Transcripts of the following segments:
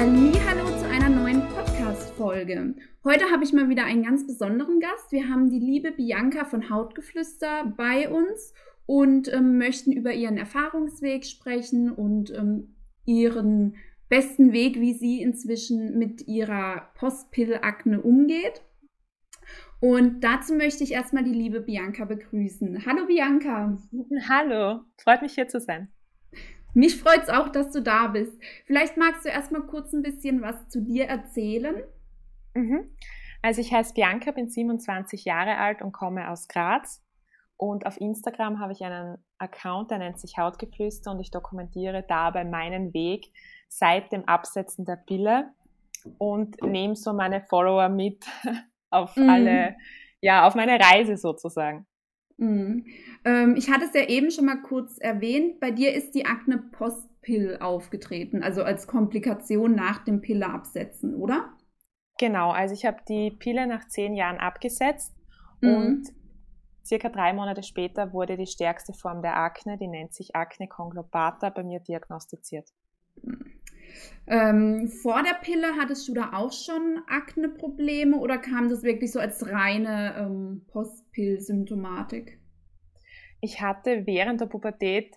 Hallo zu einer neuen Podcast-Folge. Heute habe ich mal wieder einen ganz besonderen Gast. Wir haben die liebe Bianca von Hautgeflüster bei uns und ähm, möchten über ihren Erfahrungsweg sprechen und ähm, ihren besten Weg, wie sie inzwischen mit ihrer Postpillakne umgeht. Und dazu möchte ich erstmal die liebe Bianca begrüßen. Hallo Bianca. Hallo, freut mich hier zu sein. Mich freut es auch, dass du da bist. Vielleicht magst du erstmal kurz ein bisschen was zu dir erzählen. Mhm. Also ich heiße Bianca, bin 27 Jahre alt und komme aus Graz. Und auf Instagram habe ich einen Account, der nennt sich Hautgeflüster und ich dokumentiere dabei meinen Weg seit dem Absetzen der Pille und nehme so meine Follower mit auf mhm. alle, ja, auf meine Reise sozusagen. Mhm. Ähm, ich hatte es ja eben schon mal kurz erwähnt. Bei dir ist die Akne Postpill aufgetreten, also als Komplikation nach dem Pilleabsetzen, oder? Genau, also ich habe die Pille nach zehn Jahren abgesetzt mhm. und circa drei Monate später wurde die stärkste Form der Akne, die nennt sich Akne conglobata, bei mir diagnostiziert. Ähm, vor der Pille hattest du da auch schon Akne-Probleme oder kam das wirklich so als reine ähm, Postpill-Symptomatik? Ich hatte während der Pubertät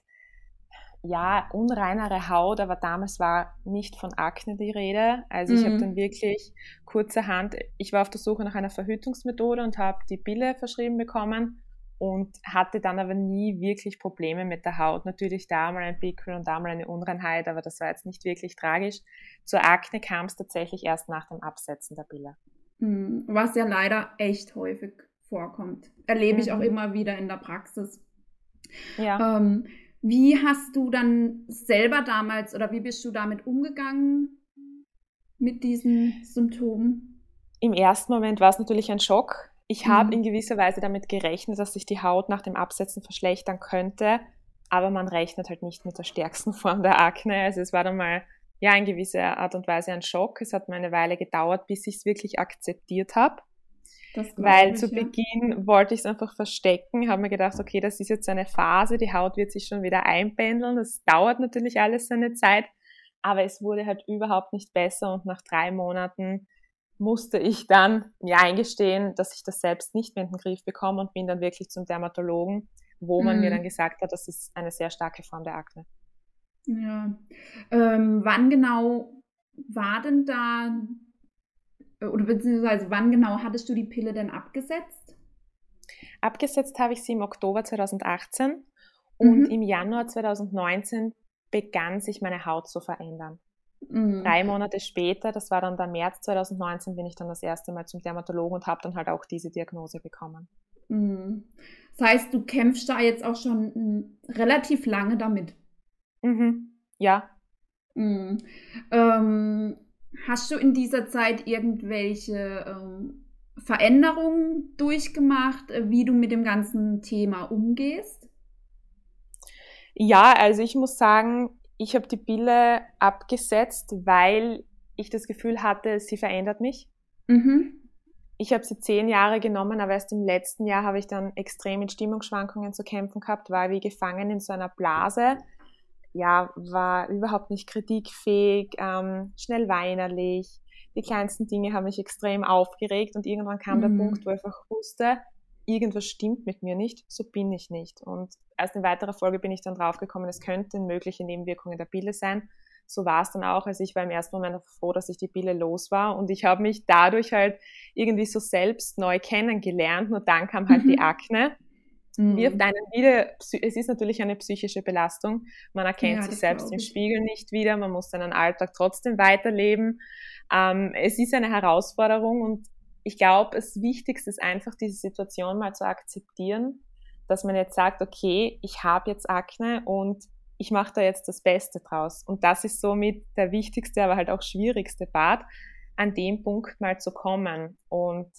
ja unreinere Haut, aber damals war nicht von Akne die Rede. Also ich mhm. habe dann wirklich kurzerhand, ich war auf der Suche nach einer Verhütungsmethode und habe die Pille verschrieben bekommen und hatte dann aber nie wirklich Probleme mit der Haut. Natürlich da mal ein Pickel und da mal eine Unreinheit, aber das war jetzt nicht wirklich tragisch. Zur Akne kam es tatsächlich erst nach dem Absetzen der Pille. Hm, was ja leider echt häufig vorkommt. Erlebe mhm. ich auch mhm. immer wieder in der Praxis. Ja. Ähm, wie hast du dann selber damals oder wie bist du damit umgegangen mit diesen Symptomen? Im ersten Moment war es natürlich ein Schock, ich habe mhm. in gewisser Weise damit gerechnet, dass sich die Haut nach dem Absetzen verschlechtern könnte, aber man rechnet halt nicht mit der stärksten Form der Akne. Also es war dann mal ja in gewisser Art und Weise ein Schock. Es hat mir eine Weile gedauert, bis ich es wirklich akzeptiert habe. Weil zu ja. Beginn wollte ich es einfach verstecken, habe mir gedacht, okay, das ist jetzt eine Phase, die Haut wird sich schon wieder einpendeln. Das dauert natürlich alles seine Zeit, aber es wurde halt überhaupt nicht besser und nach drei Monaten musste ich dann mir eingestehen, dass ich das selbst nicht mehr in den Griff bekomme und bin dann wirklich zum Dermatologen, wo man mhm. mir dann gesagt hat, das ist eine sehr starke Form der Akne. Ja. Ähm, wann genau war denn da, oder beziehungsweise wann genau hattest du die Pille denn abgesetzt? Abgesetzt habe ich sie im Oktober 2018 und mhm. im Januar 2019 begann sich meine Haut zu verändern. Mhm. Drei Monate später, das war dann der März 2019, bin ich dann das erste Mal zum Dermatologen und habe dann halt auch diese Diagnose bekommen. Mhm. Das heißt, du kämpfst da jetzt auch schon hm, relativ lange damit. Mhm. Ja. Mhm. Ähm, hast du in dieser Zeit irgendwelche ähm, Veränderungen durchgemacht, äh, wie du mit dem ganzen Thema umgehst? Ja, also ich muss sagen, ich habe die Pille abgesetzt, weil ich das Gefühl hatte, sie verändert mich. Mhm. Ich habe sie zehn Jahre genommen, aber erst im letzten Jahr habe ich dann extrem mit Stimmungsschwankungen zu kämpfen gehabt, war wie gefangen in so einer Blase. Ja, war überhaupt nicht kritikfähig, ähm, schnell weinerlich. Die kleinsten Dinge haben mich extrem aufgeregt und irgendwann kam mhm. der Punkt, wo ich einfach wusste, irgendwas stimmt mit mir nicht, so bin ich nicht. Und erst in weiterer Folge bin ich dann draufgekommen, es könnten mögliche Nebenwirkungen der Pille sein. So war es dann auch. Also ich war im ersten Moment froh, dass ich die Pille los war und ich habe mich dadurch halt irgendwie so selbst neu kennengelernt. Nur dann kam halt mhm. die Akne. Mhm. Wirft einen wieder, es ist natürlich eine psychische Belastung. Man erkennt ja, sich selbst im Spiegel nicht wieder, man muss seinen Alltag trotzdem weiterleben. Ähm, es ist eine Herausforderung und ich glaube, das Wichtigste ist einfach, diese Situation mal zu akzeptieren, dass man jetzt sagt, okay, ich habe jetzt Akne und ich mache da jetzt das Beste draus. Und das ist somit der wichtigste, aber halt auch schwierigste Part, an dem Punkt mal zu kommen. Und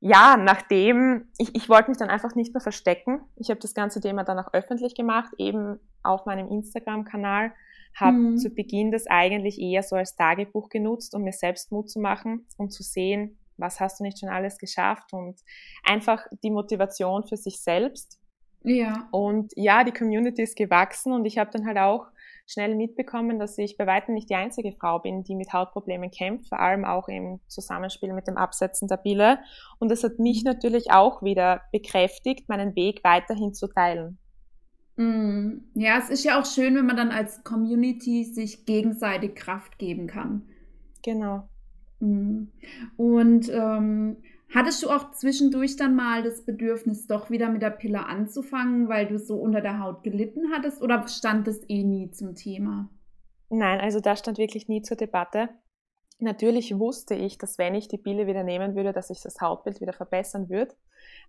ja, nachdem, ich, ich wollte mich dann einfach nicht mehr verstecken. Ich habe das ganze Thema dann auch öffentlich gemacht, eben auf meinem Instagram-Kanal. Habe mhm. zu Beginn das eigentlich eher so als Tagebuch genutzt, um mir selbst Mut zu machen und zu sehen, was hast du nicht schon alles geschafft und einfach die Motivation für sich selbst. Ja. Und ja, die Community ist gewachsen und ich habe dann halt auch schnell mitbekommen, dass ich bei weitem nicht die einzige Frau bin, die mit Hautproblemen kämpft, vor allem auch im Zusammenspiel mit dem Absetzen der Pille. Und das hat mich natürlich auch wieder bekräftigt, meinen Weg weiterhin zu teilen. Mm. Ja, es ist ja auch schön, wenn man dann als Community sich gegenseitig Kraft geben kann. Genau. Mm. Und ähm, Hattest du auch zwischendurch dann mal das Bedürfnis, doch wieder mit der Pille anzufangen, weil du so unter der Haut gelitten hattest oder stand das eh nie zum Thema? Nein, also das stand wirklich nie zur Debatte. Natürlich wusste ich, dass wenn ich die Pille wieder nehmen würde, dass sich das Hautbild wieder verbessern würde.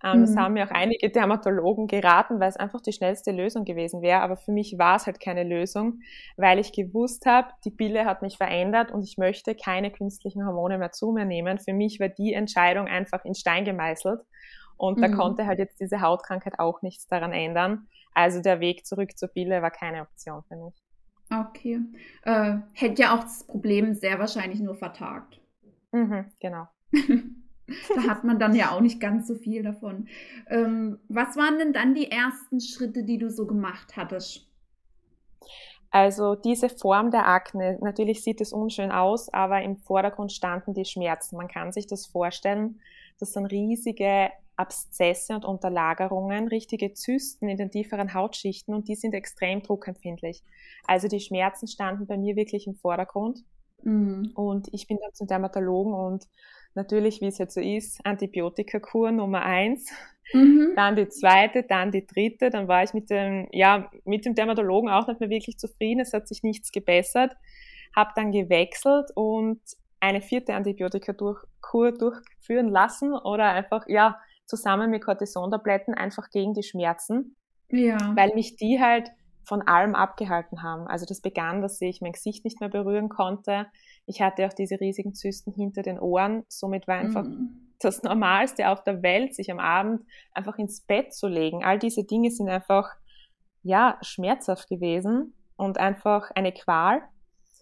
Ähm, mhm. Das haben mir auch einige Dermatologen geraten, weil es einfach die schnellste Lösung gewesen wäre. Aber für mich war es halt keine Lösung, weil ich gewusst habe, die Pille hat mich verändert und ich möchte keine künstlichen Hormone mehr zu mir nehmen. Für mich war die Entscheidung einfach in Stein gemeißelt. Und mhm. da konnte halt jetzt diese Hautkrankheit auch nichts daran ändern. Also der Weg zurück zur Pille war keine Option für mich. Okay. Äh, hätte ja auch das Problem sehr wahrscheinlich nur vertagt. Mhm, genau. da hat man dann ja auch nicht ganz so viel davon. Ähm, was waren denn dann die ersten Schritte, die du so gemacht hattest? Also diese Form der Akne, natürlich sieht es unschön aus, aber im Vordergrund standen die Schmerzen. Man kann sich das vorstellen, das sind riesige Abszesse und Unterlagerungen, richtige Zysten in den tieferen Hautschichten und die sind extrem druckempfindlich. Also die Schmerzen standen bei mir wirklich im Vordergrund. Mhm. Und ich bin dann zum Dermatologen und natürlich, wie es jetzt so ist, Antibiotikakur Nummer eins, mhm. dann die zweite, dann die dritte, dann war ich mit dem, ja, mit dem Dermatologen auch nicht mehr wirklich zufrieden, es hat sich nichts gebessert, habe dann gewechselt und eine vierte Antibiotikakur durchführen lassen oder einfach, ja, zusammen mit Cortisontabletten einfach gegen die Schmerzen, ja. weil mich die halt von allem abgehalten haben. Also das begann, dass ich mein Gesicht nicht mehr berühren konnte. Ich hatte auch diese riesigen Zysten hinter den Ohren. Somit war einfach mhm. das Normalste auf der Welt, sich am Abend einfach ins Bett zu legen. All diese Dinge sind einfach, ja, schmerzhaft gewesen und einfach eine Qual.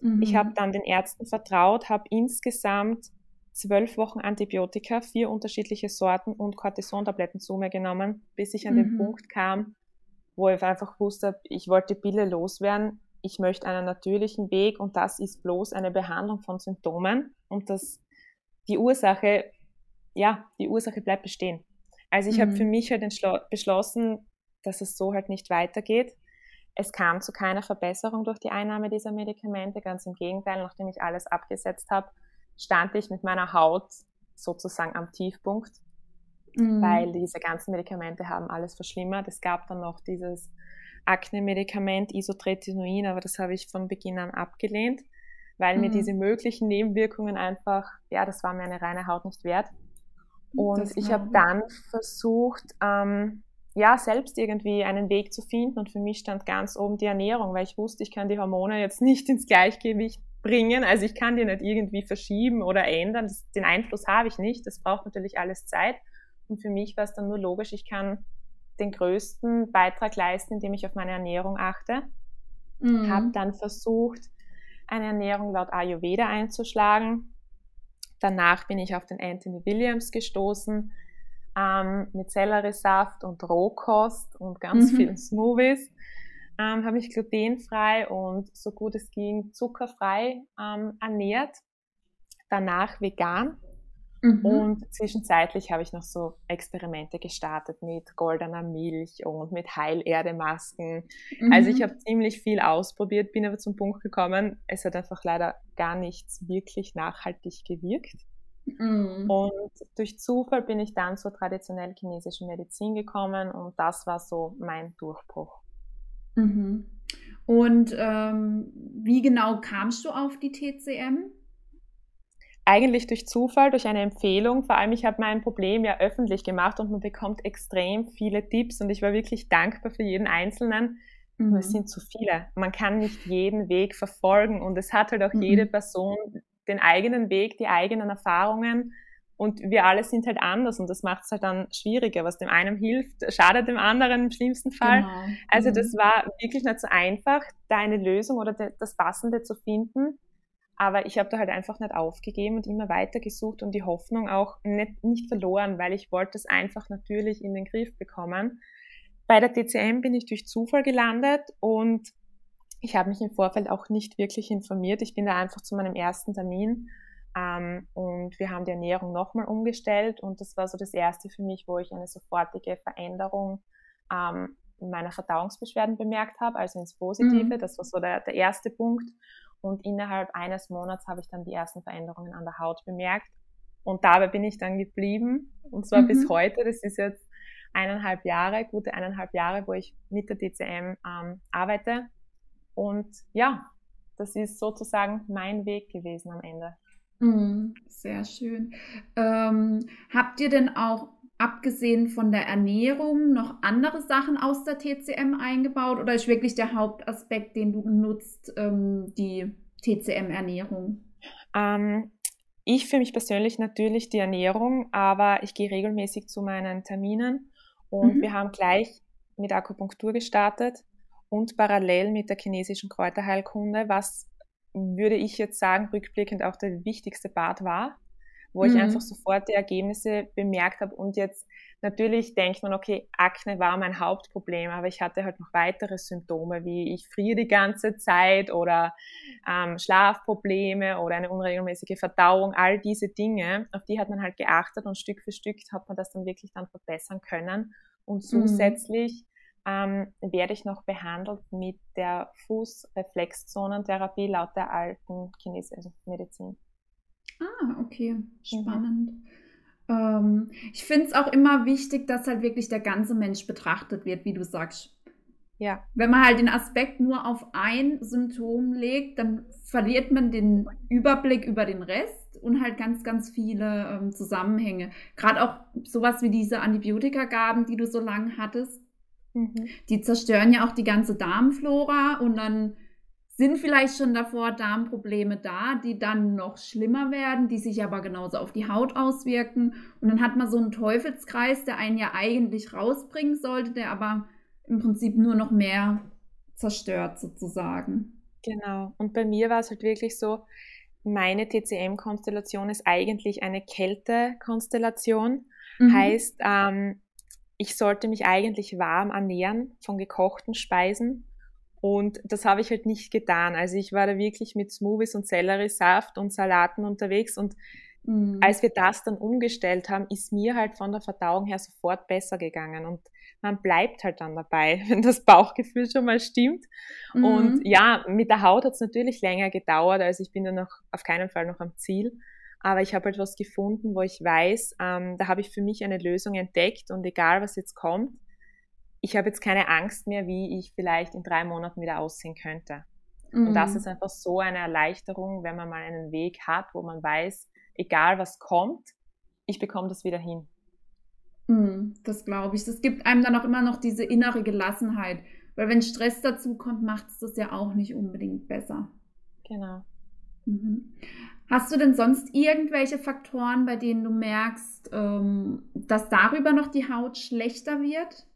Mhm. Ich habe dann den Ärzten vertraut, habe insgesamt zwölf Wochen Antibiotika, vier unterschiedliche Sorten und Cortisontabletten zu mir genommen, bis ich an mhm. den Punkt kam, wo ich einfach wusste, ich wollte die Pille loswerden, ich möchte einen natürlichen Weg und das ist bloß eine Behandlung von Symptomen und das, die Ursache, ja, die Ursache bleibt bestehen. Also ich mhm. habe für mich halt beschlossen, dass es so halt nicht weitergeht. Es kam zu keiner Verbesserung durch die Einnahme dieser Medikamente, ganz im Gegenteil, nachdem ich alles abgesetzt habe, stand ich mit meiner Haut sozusagen am Tiefpunkt mhm. weil diese ganzen Medikamente haben alles verschlimmert. Es gab dann noch dieses Akne-Medikament Isotretinoin, aber das habe ich von Beginn an abgelehnt, weil mhm. mir diese möglichen Nebenwirkungen einfach, ja, das war mir eine reine Haut nicht wert. Und das ich habe dann versucht, ähm, ja, selbst irgendwie einen Weg zu finden und für mich stand ganz oben die Ernährung, weil ich wusste, ich kann die Hormone jetzt nicht ins Gleichgewicht bringen, also ich kann die nicht irgendwie verschieben oder ändern, das, den Einfluss habe ich nicht, das braucht natürlich alles Zeit und für mich war es dann nur logisch, ich kann den größten Beitrag leisten, indem ich auf meine Ernährung achte. Mhm. Habe dann versucht, eine Ernährung laut Ayurveda einzuschlagen. Danach bin ich auf den Anthony Williams gestoßen ähm, mit Selleriesaft und Rohkost und ganz mhm. vielen Smoothies. Ähm, habe mich glutenfrei und so gut es ging zuckerfrei ähm, ernährt. Danach vegan Mhm. Und zwischenzeitlich habe ich noch so Experimente gestartet mit goldener Milch und mit Heilerdemasken. Mhm. Also ich mhm. habe ziemlich viel ausprobiert, bin aber zum Punkt gekommen, es hat einfach leider gar nichts wirklich nachhaltig gewirkt. Mhm. Und durch Zufall bin ich dann zur traditionell chinesischen Medizin gekommen und das war so mein Durchbruch. Mhm. Und ähm, wie genau kamst du auf die TCM? Eigentlich durch Zufall, durch eine Empfehlung. Vor allem, ich habe mein Problem ja öffentlich gemacht und man bekommt extrem viele Tipps und ich war wirklich dankbar für jeden Einzelnen. Mhm. Es sind zu viele. Man kann nicht jeden Weg verfolgen und es hat halt auch mhm. jede Person den eigenen Weg, die eigenen Erfahrungen und wir alle sind halt anders und das macht es halt dann schwieriger. Was dem einen hilft, schadet dem anderen im schlimmsten Fall. Genau. Also das mhm. war wirklich nicht so einfach, da eine Lösung oder das Passende zu finden. Aber ich habe da halt einfach nicht aufgegeben und immer weiter gesucht und die Hoffnung auch nicht, nicht verloren, weil ich wollte es einfach natürlich in den Griff bekommen. Bei der DCM bin ich durch Zufall gelandet und ich habe mich im Vorfeld auch nicht wirklich informiert. Ich bin da einfach zu meinem ersten Termin ähm, und wir haben die Ernährung nochmal umgestellt und das war so das erste für mich, wo ich eine sofortige Veränderung ähm, meiner Verdauungsbeschwerden bemerkt habe, also ins Positive. Mhm. Das war so der, der erste Punkt. Und innerhalb eines Monats habe ich dann die ersten Veränderungen an der Haut bemerkt. Und dabei bin ich dann geblieben. Und zwar mhm. bis heute. Das ist jetzt eineinhalb Jahre, gute eineinhalb Jahre, wo ich mit der DCM ähm, arbeite. Und ja, das ist sozusagen mein Weg gewesen am Ende. Mhm, sehr schön. Ähm, habt ihr denn auch abgesehen von der Ernährung noch andere Sachen aus der TCM eingebaut oder ist wirklich der Hauptaspekt, den du nutzt, ähm, die TCM-Ernährung? Ähm, ich für mich persönlich natürlich die Ernährung, aber ich gehe regelmäßig zu meinen Terminen und mhm. wir haben gleich mit Akupunktur gestartet und parallel mit der chinesischen Kräuterheilkunde, was würde ich jetzt sagen, rückblickend auch der wichtigste Part war wo mhm. ich einfach sofort die Ergebnisse bemerkt habe und jetzt natürlich denkt man, okay, Akne war mein Hauptproblem, aber ich hatte halt noch weitere Symptome, wie ich friere die ganze Zeit oder ähm, Schlafprobleme oder eine unregelmäßige Verdauung, all diese Dinge, auf die hat man halt geachtet und Stück für Stück hat man das dann wirklich dann verbessern können. Und mhm. zusätzlich mhm. ähm, werde ich noch behandelt mit der Fußreflexzonentherapie laut der alten chinesischen Medizin. Ah, okay. Spannend. Mhm. Ähm, ich finde es auch immer wichtig, dass halt wirklich der ganze Mensch betrachtet wird, wie du sagst. Ja. Wenn man halt den Aspekt nur auf ein Symptom legt, dann verliert man den Überblick über den Rest und halt ganz, ganz viele ähm, Zusammenhänge. Gerade auch sowas wie diese Antibiotikagaben, die du so lange hattest, mhm. die zerstören ja auch die ganze Darmflora und dann sind vielleicht schon davor Darmprobleme da, die dann noch schlimmer werden, die sich aber genauso auf die Haut auswirken. Und dann hat man so einen Teufelskreis, der einen ja eigentlich rausbringen sollte, der aber im Prinzip nur noch mehr zerstört sozusagen. Genau. Und bei mir war es halt wirklich so, meine TCM-Konstellation ist eigentlich eine Kälte-Konstellation. Mhm. Heißt, ähm, ich sollte mich eigentlich warm ernähren von gekochten Speisen und das habe ich halt nicht getan. Also ich war da wirklich mit Smoothies und Selleriesaft und Salaten unterwegs und mhm. als wir das dann umgestellt haben, ist mir halt von der Verdauung her sofort besser gegangen und man bleibt halt dann dabei, wenn das Bauchgefühl schon mal stimmt. Mhm. Und ja, mit der Haut hat es natürlich länger gedauert, also ich bin da noch auf keinen Fall noch am Ziel. Aber ich habe halt was gefunden, wo ich weiß, ähm, da habe ich für mich eine Lösung entdeckt und egal was jetzt kommt, ich habe jetzt keine Angst mehr, wie ich vielleicht in drei Monaten wieder aussehen könnte. Mhm. Und das mhm. ist einfach so eine Erleichterung, wenn man mal einen Weg hat, wo man weiß, egal was kommt, ich bekomme das wieder hin. Mhm, das glaube ich. Das gibt einem dann auch immer noch diese innere Gelassenheit. Weil wenn Stress dazu kommt, macht es das ja auch nicht unbedingt besser. Genau. Mhm. Hast du denn sonst irgendwelche Faktoren, bei denen du merkst, ähm, dass darüber noch die Haut schlechter wird?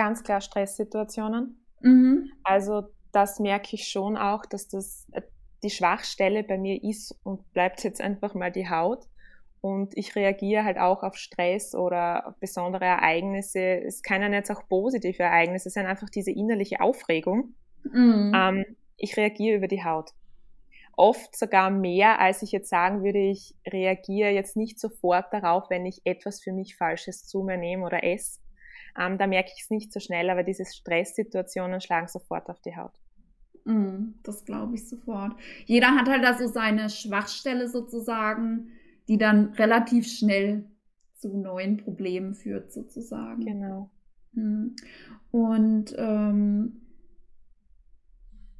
Ganz klar Stresssituationen. Mhm. Also das merke ich schon auch, dass das äh, die Schwachstelle bei mir ist und bleibt jetzt einfach mal die Haut. Und ich reagiere halt auch auf Stress oder auf besondere Ereignisse. Es können jetzt auch positive Ereignisse es sind einfach diese innerliche Aufregung. Mhm. Ähm, ich reagiere über die Haut. Oft sogar mehr, als ich jetzt sagen würde, ich reagiere jetzt nicht sofort darauf, wenn ich etwas für mich Falsches zu mir nehme oder esse, ähm, da merke ich es nicht so schnell, aber diese Stresssituationen schlagen sofort auf die Haut. Mm, das glaube ich sofort. Jeder hat halt da so seine Schwachstelle sozusagen, die dann relativ schnell zu neuen Problemen führt, sozusagen. Genau. Mm. Und ähm,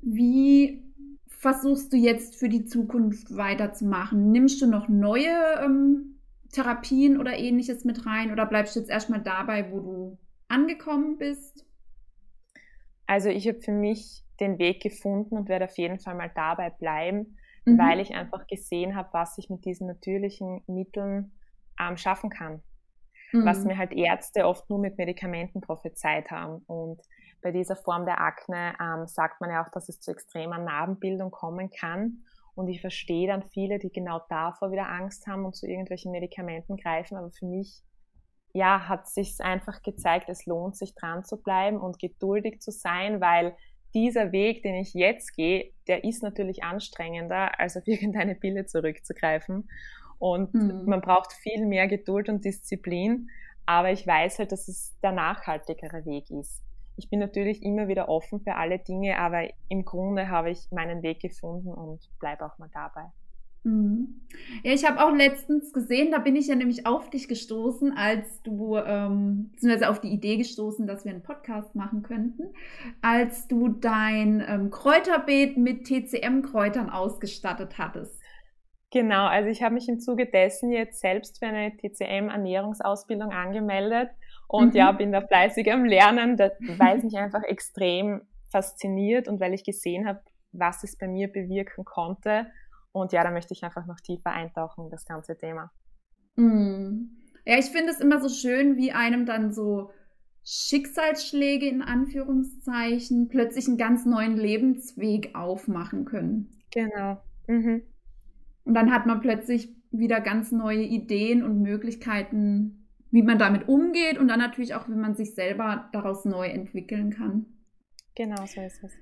wie versuchst du jetzt für die Zukunft weiterzumachen? Nimmst du noch neue ähm, Therapien oder ähnliches mit rein oder bleibst du jetzt erstmal dabei, wo du angekommen bist? Also ich habe für mich den Weg gefunden und werde auf jeden Fall mal dabei bleiben, mhm. weil ich einfach gesehen habe, was ich mit diesen natürlichen Mitteln ähm, schaffen kann. Mhm. Was mir halt Ärzte oft nur mit Medikamenten prophezeit haben. Und bei dieser Form der Akne ähm, sagt man ja auch, dass es zu extremer Narbenbildung kommen kann. Und ich verstehe dann viele, die genau davor wieder Angst haben und zu irgendwelchen Medikamenten greifen. Aber für mich, ja, hat sich einfach gezeigt, es lohnt sich dran zu bleiben und geduldig zu sein, weil dieser Weg, den ich jetzt gehe, der ist natürlich anstrengender, als auf irgendeine Pille zurückzugreifen. Und mhm. man braucht viel mehr Geduld und Disziplin. Aber ich weiß halt, dass es der nachhaltigere Weg ist. Ich bin natürlich immer wieder offen für alle Dinge, aber im Grunde habe ich meinen Weg gefunden und bleibe auch mal dabei. Mhm. Ja, ich habe auch letztens gesehen, da bin ich ja nämlich auf dich gestoßen, als du, ähm, beziehungsweise auf die Idee gestoßen, dass wir einen Podcast machen könnten, als du dein ähm, Kräuterbeet mit TCM-Kräutern ausgestattet hattest. Genau, also ich habe mich im Zuge dessen jetzt selbst für eine TCM-Ernährungsausbildung angemeldet und mhm. ja, bin da fleißig am Lernen, weil es mich einfach extrem fasziniert und weil ich gesehen habe, was es bei mir bewirken konnte und ja, da möchte ich einfach noch tiefer eintauchen in das ganze Thema. Mm. Ja, ich finde es immer so schön, wie einem dann so Schicksalsschläge in Anführungszeichen plötzlich einen ganz neuen Lebensweg aufmachen können. Genau. Mhm. Und dann hat man plötzlich wieder ganz neue Ideen und Möglichkeiten, wie man damit umgeht und dann natürlich auch, wie man sich selber daraus neu entwickeln kann. Genau, so ist es.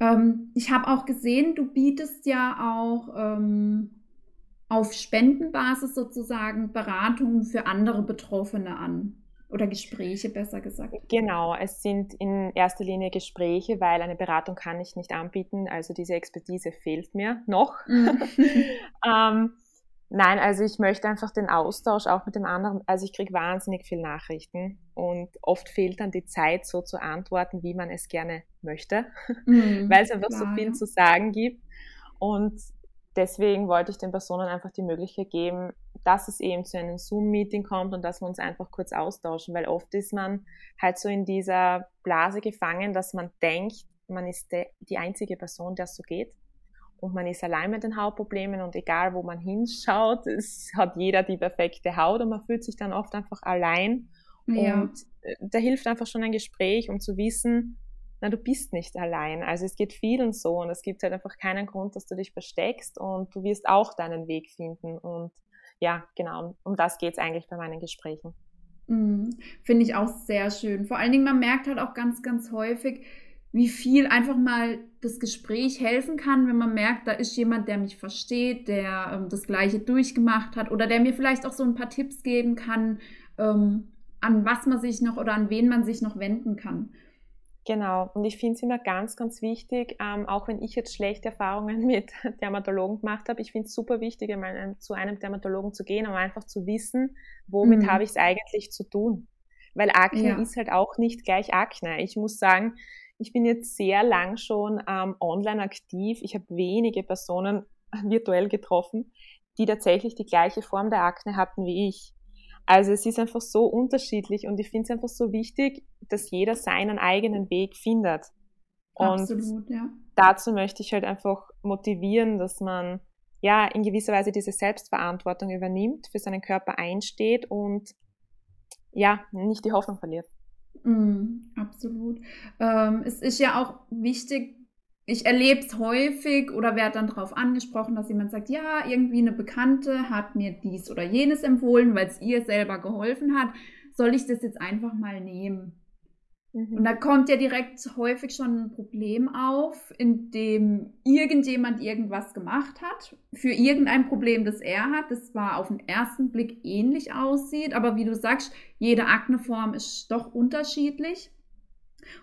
Ähm, ich habe auch gesehen, du bietest ja auch ähm, auf Spendenbasis sozusagen Beratungen für andere Betroffene an. Oder Gespräche, besser gesagt. Genau, es sind in erster Linie Gespräche, weil eine Beratung kann ich nicht anbieten. Also diese Expertise fehlt mir noch. Mhm. ähm, Nein, also ich möchte einfach den Austausch auch mit dem anderen. Also ich kriege wahnsinnig viel Nachrichten und oft fehlt dann die Zeit, so zu antworten, wie man es gerne möchte, mhm, weil es einfach klar. so viel zu sagen gibt. Und deswegen wollte ich den Personen einfach die Möglichkeit geben, dass es eben zu einem Zoom-Meeting kommt und dass wir uns einfach kurz austauschen, weil oft ist man halt so in dieser Blase gefangen, dass man denkt, man ist die einzige Person, der es so geht und man ist allein mit den Hautproblemen und egal wo man hinschaut, es hat jeder die perfekte Haut und man fühlt sich dann oft einfach allein. Ja. Und äh, da hilft einfach schon ein Gespräch, um zu wissen, na, du bist nicht allein. Also es geht vielen so und es gibt halt einfach keinen Grund, dass du dich versteckst und du wirst auch deinen Weg finden. Und ja, genau, um das geht es eigentlich bei meinen Gesprächen. Mhm. Finde ich auch sehr schön. Vor allen Dingen, man merkt halt auch ganz, ganz häufig, wie viel einfach mal das Gespräch helfen kann, wenn man merkt, da ist jemand, der mich versteht, der ähm, das Gleiche durchgemacht hat oder der mir vielleicht auch so ein paar Tipps geben kann, ähm, an was man sich noch oder an wen man sich noch wenden kann. Genau, und ich finde es immer ganz, ganz wichtig, ähm, auch wenn ich jetzt schlechte Erfahrungen mit Dermatologen gemacht habe, ich finde es super wichtig, einem, zu einem Dermatologen zu gehen, um einfach zu wissen, womit mhm. habe ich es eigentlich zu tun. Weil Akne ja. ist halt auch nicht gleich Akne. Ich muss sagen, ich bin jetzt sehr lang schon ähm, online aktiv. Ich habe wenige Personen virtuell getroffen, die tatsächlich die gleiche Form der Akne hatten wie ich. Also es ist einfach so unterschiedlich und ich finde es einfach so wichtig, dass jeder seinen eigenen Weg findet. Und Absolut, ja. dazu möchte ich halt einfach motivieren, dass man ja in gewisser Weise diese Selbstverantwortung übernimmt, für seinen Körper einsteht und ja, nicht die Hoffnung verliert. Mm, absolut. Ähm, es ist ja auch wichtig, ich erlebe es häufig oder werde dann darauf angesprochen, dass jemand sagt, ja, irgendwie eine Bekannte hat mir dies oder jenes empfohlen, weil es ihr selber geholfen hat. Soll ich das jetzt einfach mal nehmen? Mhm. Und da kommt ja direkt häufig schon ein Problem auf, in dem irgendjemand irgendwas gemacht hat, für irgendein Problem, das er hat, das zwar auf den ersten Blick ähnlich aussieht, aber wie du sagst, jede Akneform ist doch unterschiedlich.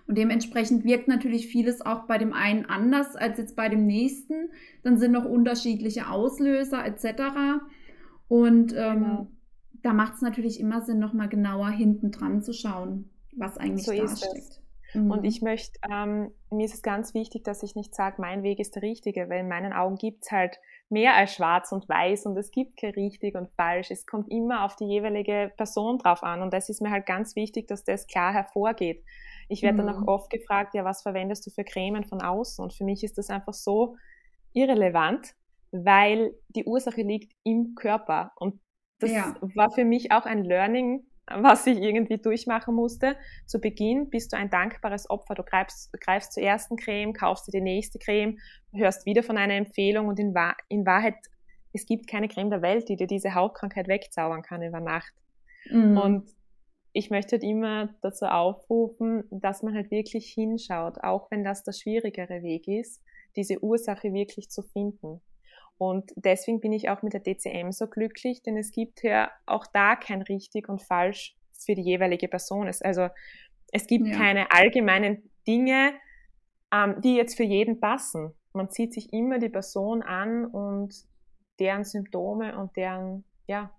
Und dementsprechend wirkt natürlich vieles auch bei dem einen anders als jetzt bei dem nächsten. Dann sind noch unterschiedliche Auslöser etc. Und ähm, genau. da macht es natürlich immer Sinn, nochmal genauer hinten dran zu schauen was eigentlich so da steckt. Mhm. Und ich möchte, ähm, mir ist es ganz wichtig, dass ich nicht sage, mein Weg ist der richtige, weil in meinen Augen gibt es halt mehr als schwarz und weiß und es gibt kein richtig und falsch. Es kommt immer auf die jeweilige Person drauf an und das ist mir halt ganz wichtig, dass das klar hervorgeht. Ich werde mhm. dann auch mhm. oft gefragt, ja, was verwendest du für Cremen von außen? Und für mich ist das einfach so irrelevant, weil die Ursache liegt im Körper. Und das ja. war für mich auch ein Learning, was ich irgendwie durchmachen musste. Zu Beginn bist du ein dankbares Opfer. Du greifst, greifst zur ersten Creme, kaufst dir die nächste Creme, hörst wieder von einer Empfehlung und in, Wahr in Wahrheit, es gibt keine Creme der Welt, die dir diese Hautkrankheit wegzaubern kann über Nacht. Mhm. Und ich möchte halt immer dazu aufrufen, dass man halt wirklich hinschaut, auch wenn das der schwierigere Weg ist, diese Ursache wirklich zu finden. Und deswegen bin ich auch mit der DCM so glücklich, denn es gibt ja auch da kein richtig und falsch für die jeweilige Person. also es gibt ja. keine allgemeinen Dinge, ähm, die jetzt für jeden passen. Man zieht sich immer die Person an und deren Symptome und deren, ja,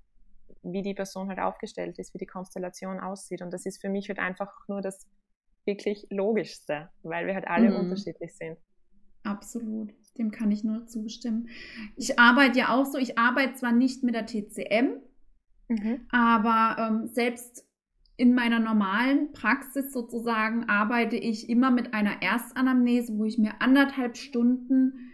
wie die Person halt aufgestellt ist, wie die Konstellation aussieht. Und das ist für mich halt einfach nur das wirklich Logischste, weil wir halt alle mhm. unterschiedlich sind. Absolut. Dem kann ich nur zustimmen. Ich arbeite ja auch so, ich arbeite zwar nicht mit der TCM, mhm. aber ähm, selbst in meiner normalen Praxis sozusagen arbeite ich immer mit einer Erstanamnese, wo ich mir anderthalb Stunden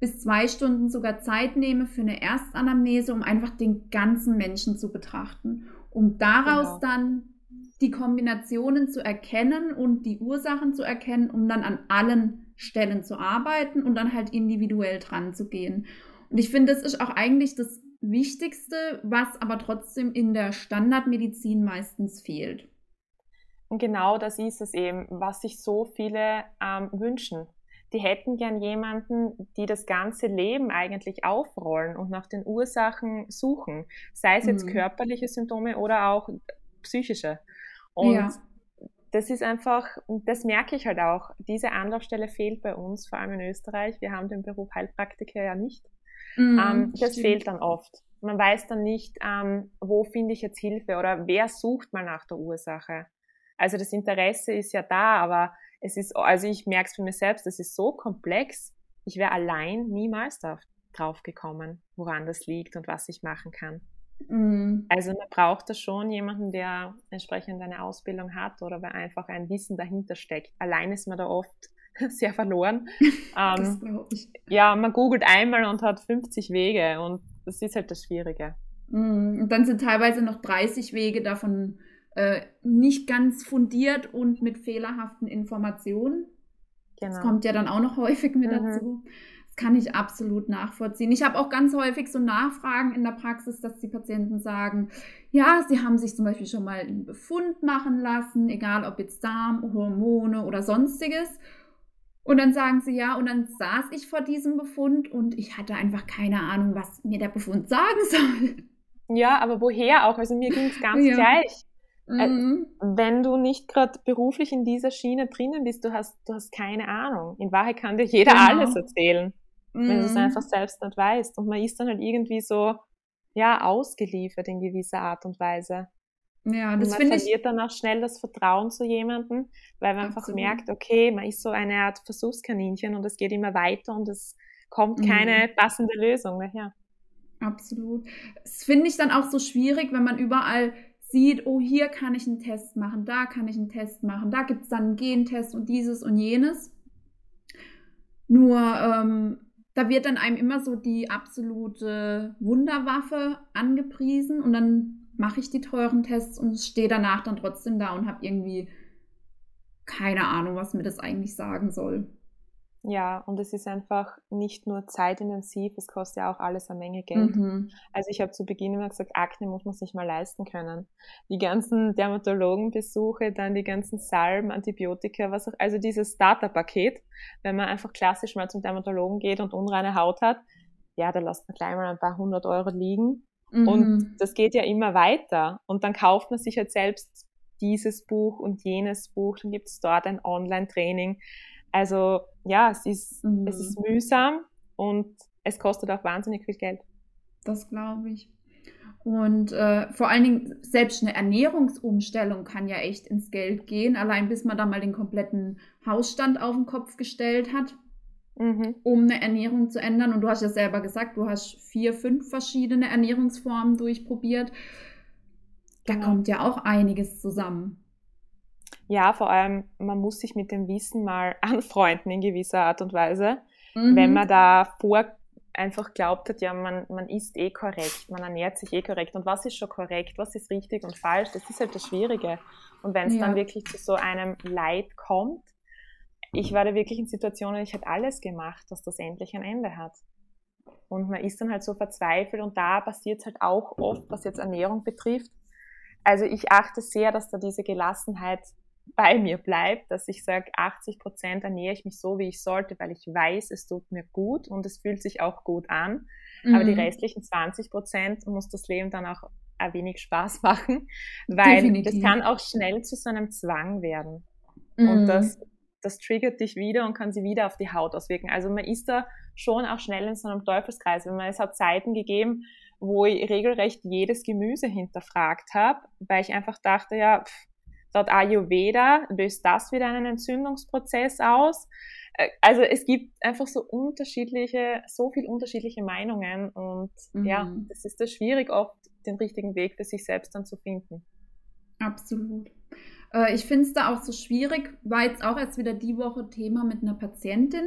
bis zwei Stunden sogar Zeit nehme für eine Erstanamnese, um einfach den ganzen Menschen zu betrachten, um daraus genau. dann die Kombinationen zu erkennen und die Ursachen zu erkennen, um dann an allen Stellen zu arbeiten und dann halt individuell dran zu gehen. Und ich finde, das ist auch eigentlich das Wichtigste, was aber trotzdem in der Standardmedizin meistens fehlt. Und genau das ist es eben, was sich so viele ähm, wünschen. Die hätten gern jemanden, die das ganze Leben eigentlich aufrollen und nach den Ursachen suchen, sei es jetzt mhm. körperliche Symptome oder auch psychische. Und ja das ist einfach, das merke ich halt auch, diese Anlaufstelle fehlt bei uns, vor allem in Österreich. Wir haben den Beruf Heilpraktiker ja nicht. Mm, ähm, das stimmt. fehlt dann oft. Man weiß dann nicht, ähm, wo finde ich jetzt Hilfe oder wer sucht mal nach der Ursache. Also das Interesse ist ja da, aber es ist, also ich merke es für mich selbst, das ist so komplex. Ich wäre allein niemals drauf gekommen, woran das liegt und was ich machen kann. Mhm. Also man braucht da schon jemanden, der entsprechend eine Ausbildung hat oder weil einfach ein Wissen dahinter steckt. Allein ist man da oft sehr verloren. ähm, ja, man googelt einmal und hat 50 Wege und das ist halt das Schwierige. Mhm. Und dann sind teilweise noch 30 Wege davon äh, nicht ganz fundiert und mit fehlerhaften Informationen. Genau. Das kommt ja dann auch noch häufig mit mhm. dazu kann ich absolut nachvollziehen. Ich habe auch ganz häufig so Nachfragen in der Praxis, dass die Patienten sagen, ja, sie haben sich zum Beispiel schon mal einen Befund machen lassen, egal ob jetzt Darm, Hormone oder sonstiges. Und dann sagen sie ja, und dann saß ich vor diesem Befund und ich hatte einfach keine Ahnung, was mir der Befund sagen soll. Ja, aber woher auch? Also mir ging es ganz ja. gleich. Äh, mhm. Wenn du nicht gerade beruflich in dieser Schiene drinnen bist, du hast, du hast keine Ahnung. In Wahrheit kann dir jeder genau. alles erzählen mhm. wenn du es mhm. einfach selbst nicht weißt. Und man ist dann halt irgendwie so, ja, ausgeliefert in gewisser Art und Weise. Ja, das finde ich. Man verliert dann auch schnell das Vertrauen zu jemandem, weil man Absolut. einfach merkt, okay, man ist so eine Art Versuchskaninchen und es geht immer weiter und es kommt keine mhm. passende Lösung mehr her. Absolut. Das finde ich dann auch so schwierig, wenn man überall sieht, oh, hier kann ich einen Test machen, da kann ich einen Test machen, da gibt es dann einen Gentest und dieses und jenes. Nur ähm, da wird dann einem immer so die absolute Wunderwaffe angepriesen und dann mache ich die teuren Tests und stehe danach dann trotzdem da und habe irgendwie keine Ahnung, was mir das eigentlich sagen soll. Ja, und es ist einfach nicht nur zeitintensiv, es kostet ja auch alles eine Menge Geld. Mhm. Also ich habe zu Beginn immer gesagt, Akne muss man sich mal leisten können. Die ganzen Dermatologenbesuche, dann die ganzen Salben, Antibiotika, was auch, also dieses Starter-Paket, wenn man einfach klassisch mal zum Dermatologen geht und unreine Haut hat, ja, da lässt man gleich mal ein paar hundert Euro liegen. Mhm. Und das geht ja immer weiter. Und dann kauft man sich halt selbst dieses Buch und jenes Buch, dann gibt es dort ein Online-Training. Also ja, es ist, mhm. es ist mühsam und es kostet auch wahnsinnig viel Geld. Das glaube ich. Und äh, vor allen Dingen, selbst eine Ernährungsumstellung kann ja echt ins Geld gehen, allein bis man da mal den kompletten Hausstand auf den Kopf gestellt hat, mhm. um eine Ernährung zu ändern. Und du hast ja selber gesagt, du hast vier, fünf verschiedene Ernährungsformen durchprobiert. Da genau. kommt ja auch einiges zusammen. Ja, vor allem, man muss sich mit dem Wissen mal anfreunden in gewisser Art und Weise. Mhm. Wenn man da vor einfach glaubt hat, ja, man, man isst eh korrekt, man ernährt sich eh korrekt. Und was ist schon korrekt, was ist richtig und falsch? Das ist halt das Schwierige. Und wenn es ja. dann wirklich zu so einem Leid kommt, ich war da wirklich in Situationen, ich hätte alles gemacht, dass das endlich ein Ende hat. Und man ist dann halt so verzweifelt und da passiert es halt auch oft, was jetzt Ernährung betrifft. Also ich achte sehr, dass da diese Gelassenheit bei mir bleibt, dass ich sage, 80 Prozent ernähre ich mich so, wie ich sollte, weil ich weiß, es tut mir gut und es fühlt sich auch gut an. Mhm. Aber die mhm. restlichen 20 Prozent muss das Leben dann auch ein wenig Spaß machen, weil Definitiv. das kann auch schnell zu so einem Zwang werden. Mhm. Und das, das triggert dich wieder und kann sie wieder auf die Haut auswirken. Also man ist da schon auch schnell in so einem Teufelskreis. Wenn man, es hat Zeiten gegeben, wo ich regelrecht jedes Gemüse hinterfragt habe, weil ich einfach dachte, ja, pff, Laut Ayurveda löst das wieder einen Entzündungsprozess aus. Äh, also es gibt einfach so unterschiedliche, so viel unterschiedliche Meinungen und mhm. ja, es ist das schwierig, oft den richtigen Weg für sich selbst dann zu finden. Absolut. Äh, ich finde es da auch so schwierig, war jetzt auch erst wieder die Woche Thema mit einer Patientin.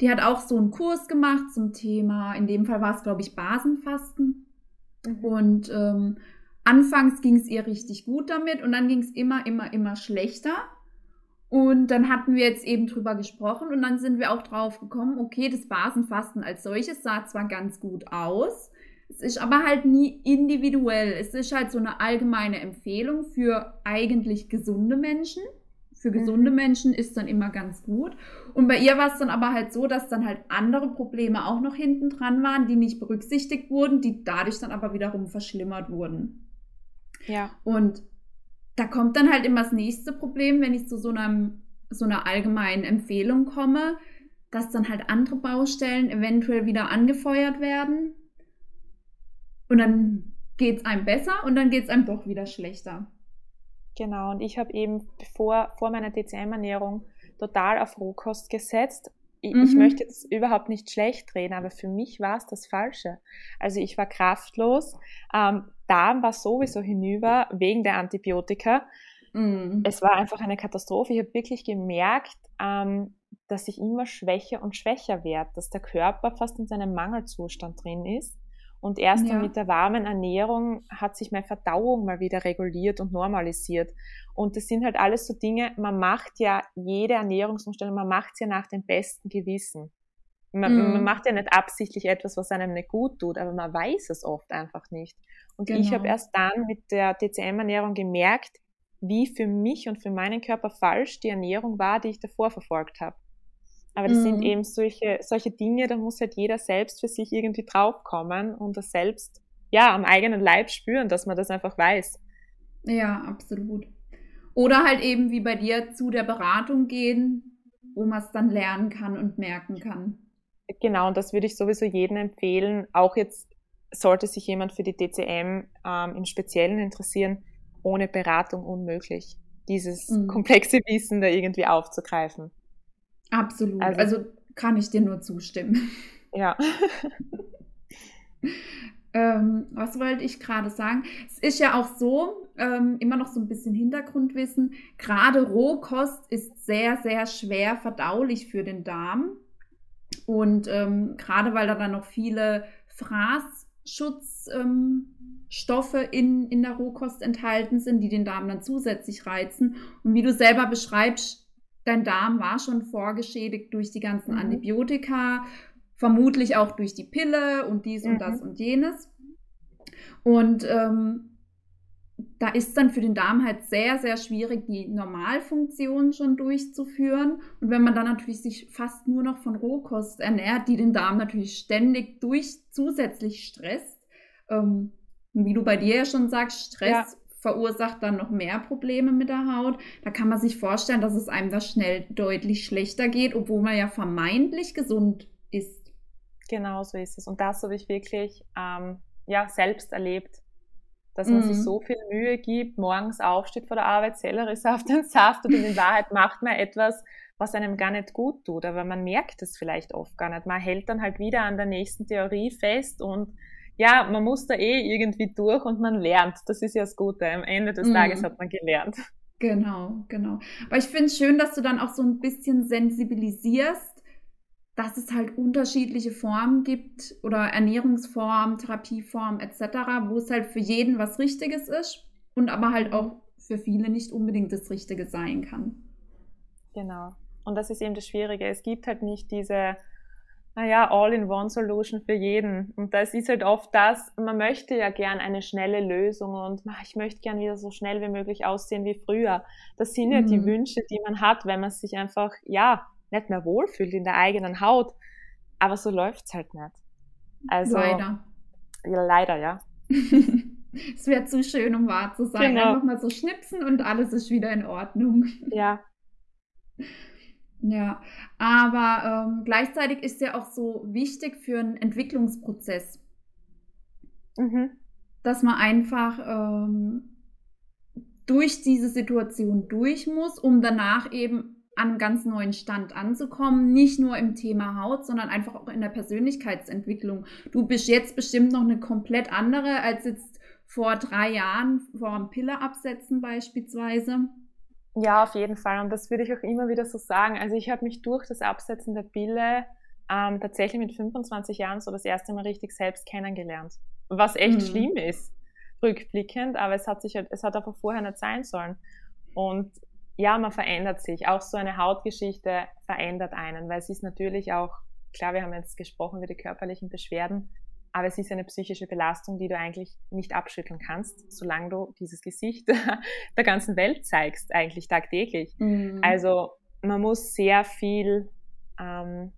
Die hat auch so einen Kurs gemacht zum Thema, in dem Fall war es, glaube ich, Basenfasten. Mhm. Und ähm, anfangs ging es ihr richtig gut damit und dann ging es immer, immer, immer schlechter. Und dann hatten wir jetzt eben drüber gesprochen und dann sind wir auch drauf gekommen, okay, das Basenfasten als solches sah zwar ganz gut aus, es ist aber halt nie individuell. Es ist halt so eine allgemeine Empfehlung für eigentlich gesunde Menschen. Für gesunde mhm. Menschen ist dann immer ganz gut. Und bei ihr war es dann aber halt so, dass dann halt andere Probleme auch noch hinten dran waren, die nicht berücksichtigt wurden, die dadurch dann aber wiederum verschlimmert wurden. Ja. Und da kommt dann halt immer das nächste Problem, wenn ich zu so, einem, so einer allgemeinen Empfehlung komme, dass dann halt andere Baustellen eventuell wieder angefeuert werden. Und dann geht es einem besser und dann geht es einem doch wieder schlechter. Genau, und ich habe eben bevor, vor meiner TCM-Ernährung total auf Rohkost gesetzt. Ich, mhm. ich möchte jetzt überhaupt nicht schlecht reden, aber für mich war es das Falsche. Also ich war kraftlos. Ähm, Darm war sowieso hinüber wegen der Antibiotika. Mhm. Es war einfach eine Katastrophe. Ich habe wirklich gemerkt, ähm, dass ich immer schwächer und schwächer werde, dass der Körper fast in seinem Mangelzustand drin ist. Und erst ja. mit der warmen Ernährung hat sich meine Verdauung mal wieder reguliert und normalisiert. Und das sind halt alles so Dinge, man macht ja jede Ernährungsumstellung, man macht es ja nach dem besten Gewissen. Man, mm. man, macht ja nicht absichtlich etwas, was einem nicht gut tut, aber man weiß es oft einfach nicht. Und genau. ich habe erst dann mit der TCM-Ernährung gemerkt, wie für mich und für meinen Körper falsch die Ernährung war, die ich davor verfolgt habe. Aber das mhm. sind eben solche, solche Dinge, da muss halt jeder selbst für sich irgendwie draufkommen und das selbst ja am eigenen Leib spüren, dass man das einfach weiß. Ja, absolut. Oder halt eben wie bei dir zu der Beratung gehen, wo man es dann lernen kann und merken kann. Genau, und das würde ich sowieso jedem empfehlen, auch jetzt sollte sich jemand für die DCM ähm, im Speziellen interessieren, ohne Beratung unmöglich, dieses mhm. komplexe Wissen da irgendwie aufzugreifen. Absolut. Also, also kann ich dir nur zustimmen. Ja. ähm, was wollte ich gerade sagen? Es ist ja auch so, ähm, immer noch so ein bisschen Hintergrundwissen, gerade Rohkost ist sehr, sehr schwer verdaulich für den Darm. Und ähm, gerade weil da dann noch viele Fraß Schutzstoffe ähm, in, in der Rohkost enthalten sind, die den Darm dann zusätzlich reizen. Und wie du selber beschreibst, dein Darm war schon vorgeschädigt durch die ganzen mhm. Antibiotika, vermutlich auch durch die Pille und dies mhm. und das und jenes. Und ähm, da ist dann für den Darm halt sehr, sehr schwierig, die Normalfunktion schon durchzuführen. Und wenn man dann natürlich sich fast nur noch von Rohkost ernährt, die den Darm natürlich ständig durch zusätzlich stresst, ähm, wie du bei dir ja schon sagst, Stress ja. Verursacht dann noch mehr Probleme mit der Haut. Da kann man sich vorstellen, dass es einem da schnell deutlich schlechter geht, obwohl man ja vermeintlich gesund ist. Genau so ist es. Und das habe ich wirklich ähm, ja, selbst erlebt dass man mhm. sich so viel Mühe gibt, morgens aufsteht vor der Arbeit, Selleriesaft und Saft und in Wahrheit macht man etwas, was einem gar nicht gut tut, aber man merkt es vielleicht oft gar nicht. Man hält dann halt wieder an der nächsten Theorie fest und ja, man muss da eh irgendwie durch und man lernt. Das ist ja das Gute. Am Ende des mhm. Tages hat man gelernt. Genau, genau. Aber ich finde es schön, dass du dann auch so ein bisschen sensibilisierst, dass es halt unterschiedliche Formen gibt oder Ernährungsformen, Therapieformen etc., wo es halt für jeden was Richtiges ist und aber halt auch für viele nicht unbedingt das Richtige sein kann. Genau. Und das ist eben das Schwierige. Es gibt halt nicht diese naja, All-in-One-Solution für jeden. Und das ist halt oft das, man möchte ja gern eine schnelle Lösung und ich möchte gern wieder so schnell wie möglich aussehen wie früher. Das sind ja mhm. die Wünsche, die man hat, wenn man sich einfach, ja, nicht mehr wohlfühlt in der eigenen Haut. Aber so läuft's halt nicht. Also, leider. Ja, leider, ja. es wäre zu schön, um wahr zu sein. Genau. Einfach mal so schnipsen und alles ist wieder in Ordnung. Ja, ja, aber ähm, gleichzeitig ist ja auch so wichtig für einen Entwicklungsprozess, mhm. dass man einfach ähm, durch diese Situation durch muss, um danach eben an einem ganz neuen Stand anzukommen. Nicht nur im Thema Haut, sondern einfach auch in der Persönlichkeitsentwicklung. Du bist jetzt bestimmt noch eine komplett andere als jetzt vor drei Jahren vor einem Pille absetzen beispielsweise. Ja, auf jeden Fall. Und das würde ich auch immer wieder so sagen. Also ich habe mich durch das Absetzen der Pille ähm, tatsächlich mit 25 Jahren so das erste Mal richtig selbst kennengelernt. Was echt mhm. schlimm ist, rückblickend, aber es hat sich halt, es hat einfach vorher nicht sein sollen. Und ja, man verändert sich. Auch so eine Hautgeschichte verändert einen, weil es ist natürlich auch, klar, wir haben jetzt gesprochen über die körperlichen Beschwerden, aber es ist eine psychische Belastung, die du eigentlich nicht abschütteln kannst, solange du dieses Gesicht der ganzen Welt zeigst, eigentlich tagtäglich. Mhm. Also man muss sehr viel ähm,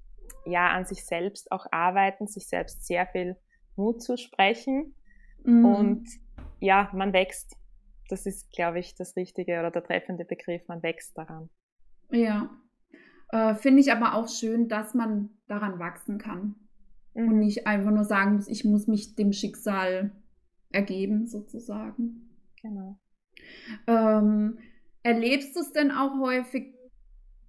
ja, an sich selbst auch arbeiten, sich selbst sehr viel Mut zusprechen mhm. und ja, man wächst. Das ist, glaube ich, das richtige oder der treffende Begriff, man wächst daran. Ja, äh, finde ich aber auch schön, dass man daran wachsen kann mhm. und nicht einfach nur sagen muss, ich muss mich dem Schicksal ergeben, sozusagen. Genau. Ähm, erlebst du es denn auch häufig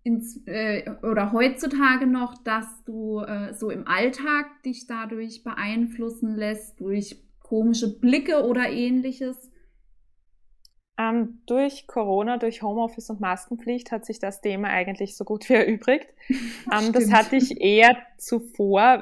ins, äh, oder heutzutage noch, dass du äh, so im Alltag dich dadurch beeinflussen lässt, durch komische Blicke oder ähnliches? Ähm, durch Corona, durch Homeoffice und Maskenpflicht hat sich das Thema eigentlich so gut wie erübrigt. ähm, das hatte ich eher zuvor,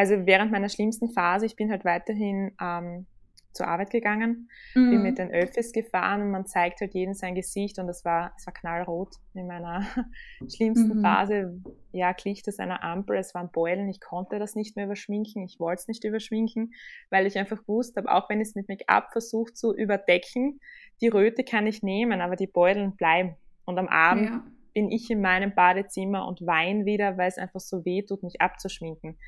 also während meiner schlimmsten Phase, ich bin halt weiterhin ähm, zur Arbeit gegangen, mhm. bin mit den Öffis gefahren und man zeigt halt jedem sein Gesicht und es war, es war knallrot in meiner schlimmsten mhm. Phase. Ja, glich das einer Ampel, es waren Beulen, ich konnte das nicht mehr überschminken, ich wollte es nicht überschminken, weil ich einfach wusste, auch wenn ich es mit Make-up versucht zu überdecken, die Röte kann ich nehmen, aber die Beulen bleiben. Und am Abend ja. bin ich in meinem Badezimmer und weine wieder, weil es einfach so weh tut, mich abzuschminken.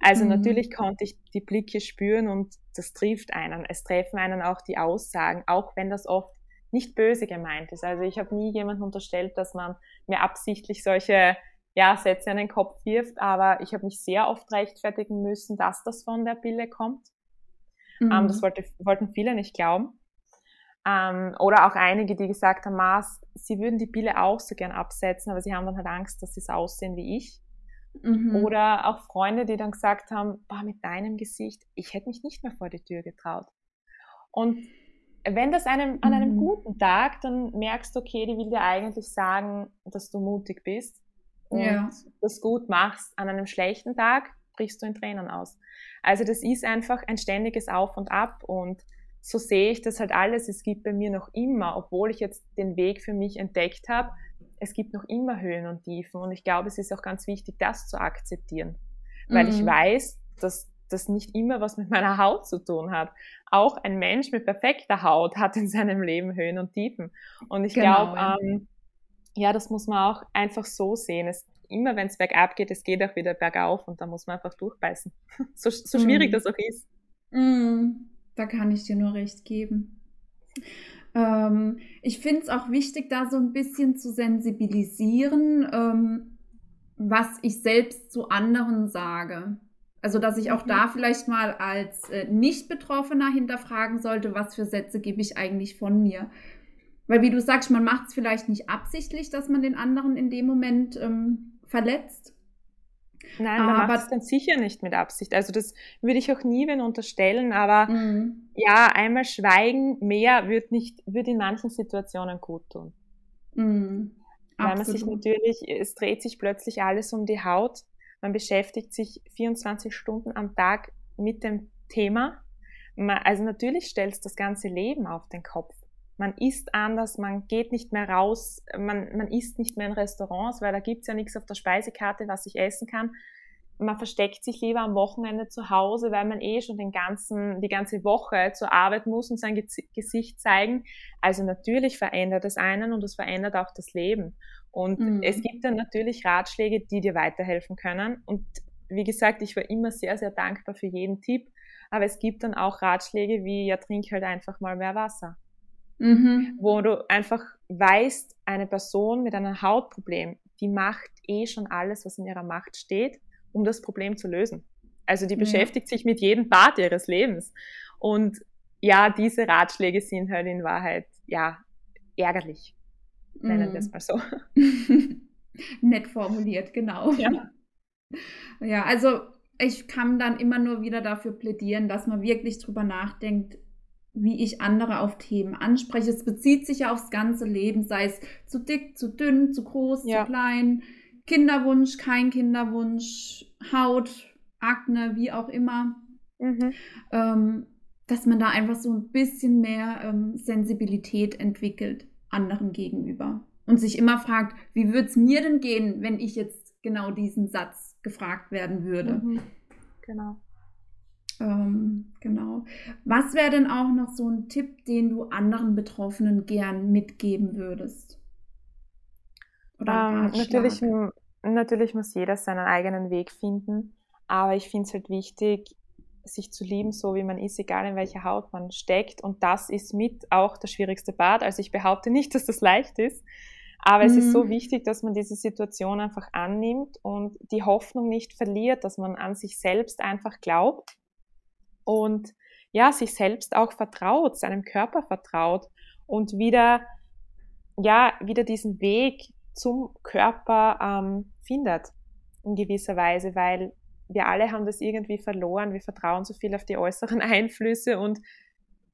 Also mhm. natürlich konnte ich die Blicke spüren und das trifft einen. Es treffen einen auch die Aussagen, auch wenn das oft nicht böse gemeint ist. Also ich habe nie jemandem unterstellt, dass man mir absichtlich solche ja, Sätze an den Kopf wirft, aber ich habe mich sehr oft rechtfertigen müssen, dass das von der Pille kommt. Ähm, mhm. Ähm, das wollte, wollten viele nicht glauben. Ähm, oder auch einige, die gesagt haben, Maß, sie würden die Pille auch so gern absetzen, aber sie haben dann halt Angst, dass sie so aussehen wie ich. Mhm. Oder auch Freunde, die dann gesagt haben, boah, mit deinem Gesicht, ich hätte mich nicht mehr vor die Tür getraut. Und wenn das einem, an einem mhm. guten Tag, dann merkst du, okay, die will dir eigentlich sagen, dass du mutig bist und ja. das gut machst. An einem schlechten Tag brichst du in Tränen aus. Also das ist einfach ein ständiges Auf und Ab und so sehe ich das halt alles. Es gibt bei mir noch immer, obwohl ich jetzt den Weg für mich entdeckt habe, es gibt noch immer Höhen und Tiefen und ich glaube, es ist auch ganz wichtig, das zu akzeptieren, weil mhm. ich weiß, dass das nicht immer was mit meiner Haut zu tun hat. Auch ein Mensch mit perfekter Haut hat in seinem Leben Höhen und Tiefen. Und ich genau, glaube, ja. Ähm, ja, das muss man auch einfach so sehen. Es, immer wenn es bergab geht, es geht auch wieder bergauf und da muss man einfach durchbeißen. so, so schwierig mhm. das auch ist. Mhm. Da kann ich dir nur recht geben. Ähm, ich finde es auch wichtig, da so ein bisschen zu sensibilisieren, ähm, was ich selbst zu anderen sage. Also, dass ich auch mhm. da vielleicht mal als äh, Nicht-Betroffener hinterfragen sollte, was für Sätze gebe ich eigentlich von mir. Weil, wie du sagst, man macht es vielleicht nicht absichtlich, dass man den anderen in dem Moment ähm, verletzt. Nein, man macht es dann sicher nicht mit Absicht. Also das würde ich auch nie wen unterstellen, aber mhm. ja, einmal schweigen mehr wird nicht, wird in manchen Situationen gut tun. Mhm. Weil man sich natürlich, es dreht sich plötzlich alles um die Haut. Man beschäftigt sich 24 Stunden am Tag mit dem Thema. also natürlich stellst das ganze Leben auf den Kopf. Man isst anders, man geht nicht mehr raus, man, man isst nicht mehr in Restaurants, weil da gibt's ja nichts auf der Speisekarte, was ich essen kann. Man versteckt sich lieber am Wochenende zu Hause, weil man eh schon den ganzen, die ganze Woche zur Arbeit muss und sein Gesicht zeigen. Also natürlich verändert es einen und es verändert auch das Leben. Und mhm. es gibt dann natürlich Ratschläge, die dir weiterhelfen können. Und wie gesagt, ich war immer sehr, sehr dankbar für jeden Tipp. Aber es gibt dann auch Ratschläge wie, ja, trink halt einfach mal mehr Wasser mhm. wo du einfach weißt, eine Person mit einem Hautproblem, die macht eh schon alles, was in ihrer Macht steht, um das Problem zu lösen. Also die ja. beschäftigt sich mit jedem Part ihres Lebens. Und ja, diese Ratschläge sind halt in Wahrheit, ja, ärgerlich. Nennen wir es mhm. mal so. Nett formuliert, genau. Ja. ja, also ich kann dann immer nur wieder dafür plädieren, dass man wirklich drüber nachdenkt, wie ich andere auf Themen anspreche. Es bezieht sich ja aufs ganze Leben, sei es zu dick, zu dünn, zu groß, ja. zu klein, Kinderwunsch, kein Kinderwunsch, Haut, Akne, wie auch immer. Mhm. Ähm, dass man da einfach so ein bisschen mehr ähm, Sensibilität entwickelt anderen gegenüber und sich immer fragt, wie würde es mir denn gehen, wenn ich jetzt genau diesen Satz gefragt werden würde. Mhm. Genau. Ähm, genau. Was wäre denn auch noch so ein Tipp, den du anderen Betroffenen gern mitgeben würdest? Ähm, natürlich, natürlich muss jeder seinen eigenen Weg finden, aber ich finde es halt wichtig, sich zu lieben, so wie man ist, egal in welcher Haut man steckt. Und das ist mit auch der schwierigste Part. Also ich behaupte nicht, dass das leicht ist, aber mhm. es ist so mhm. wichtig, dass man diese Situation einfach annimmt und die Hoffnung nicht verliert, dass man an sich selbst einfach glaubt und ja, sich selbst auch vertraut, seinem Körper vertraut und wieder, ja, wieder diesen Weg zum Körper ähm, findet in gewisser Weise, weil wir alle haben das irgendwie verloren. Wir vertrauen so viel auf die äußeren Einflüsse und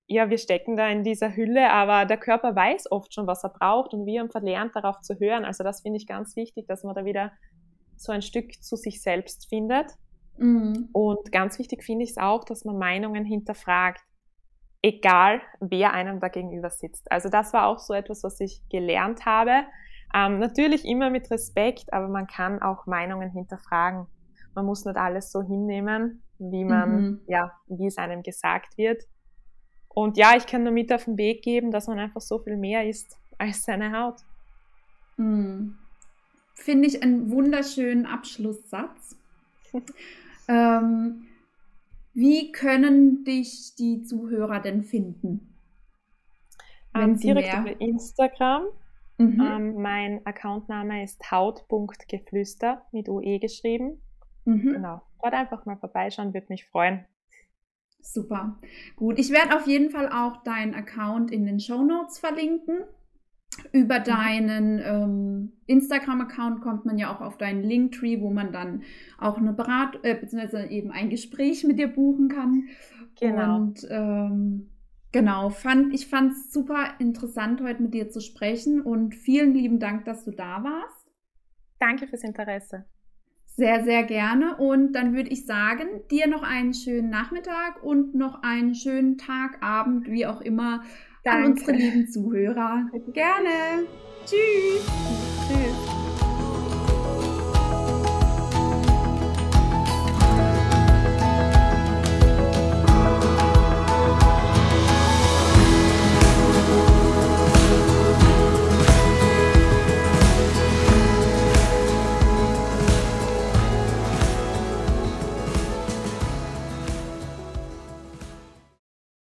ja, wir stecken da in dieser Hülle, aber der Körper weiß oft schon, was er braucht und wir haben verlernt, darauf zu hören. Also das finde ich ganz wichtig, dass man da wieder so ein Stück zu sich selbst findet Mhm. Und ganz wichtig finde ich es auch, dass man Meinungen hinterfragt, egal wer einem da gegenüber sitzt. Also das war auch so etwas, was ich gelernt habe. Ähm, natürlich immer mit Respekt, aber man kann auch Meinungen hinterfragen. Man muss nicht alles so hinnehmen, wie man, mhm. ja, wie es einem gesagt wird. Und ja, ich kann nur mit auf den Weg geben, dass man einfach so viel mehr ist als seine Haut. Mhm. Finde ich einen wunderschönen Abschlusssatz. Ähm, wie können dich die Zuhörer denn finden? Ähm, direkt mehr... über Instagram. Mhm. Ähm, mein Accountname ist haut.geflüster mit UE geschrieben. Mhm. Genau. Dort einfach mal vorbeischauen, würde mich freuen. Super. Gut. Ich werde auf jeden Fall auch deinen Account in den Show Notes verlinken. Über mhm. deinen ähm, Instagram-Account kommt man ja auch auf deinen Linktree, wo man dann auch eine Berat äh, beziehungsweise eben ein Gespräch mit dir buchen kann. Genau. Und ähm, genau, fand, ich fand es super interessant, heute mit dir zu sprechen und vielen lieben Dank, dass du da warst. Danke fürs Interesse. Sehr, sehr gerne. Und dann würde ich sagen, dir noch einen schönen Nachmittag und noch einen schönen Tag, Abend, wie auch immer Danke. an unsere lieben Zuhörer. Gerne. Tschüss. Tschüss.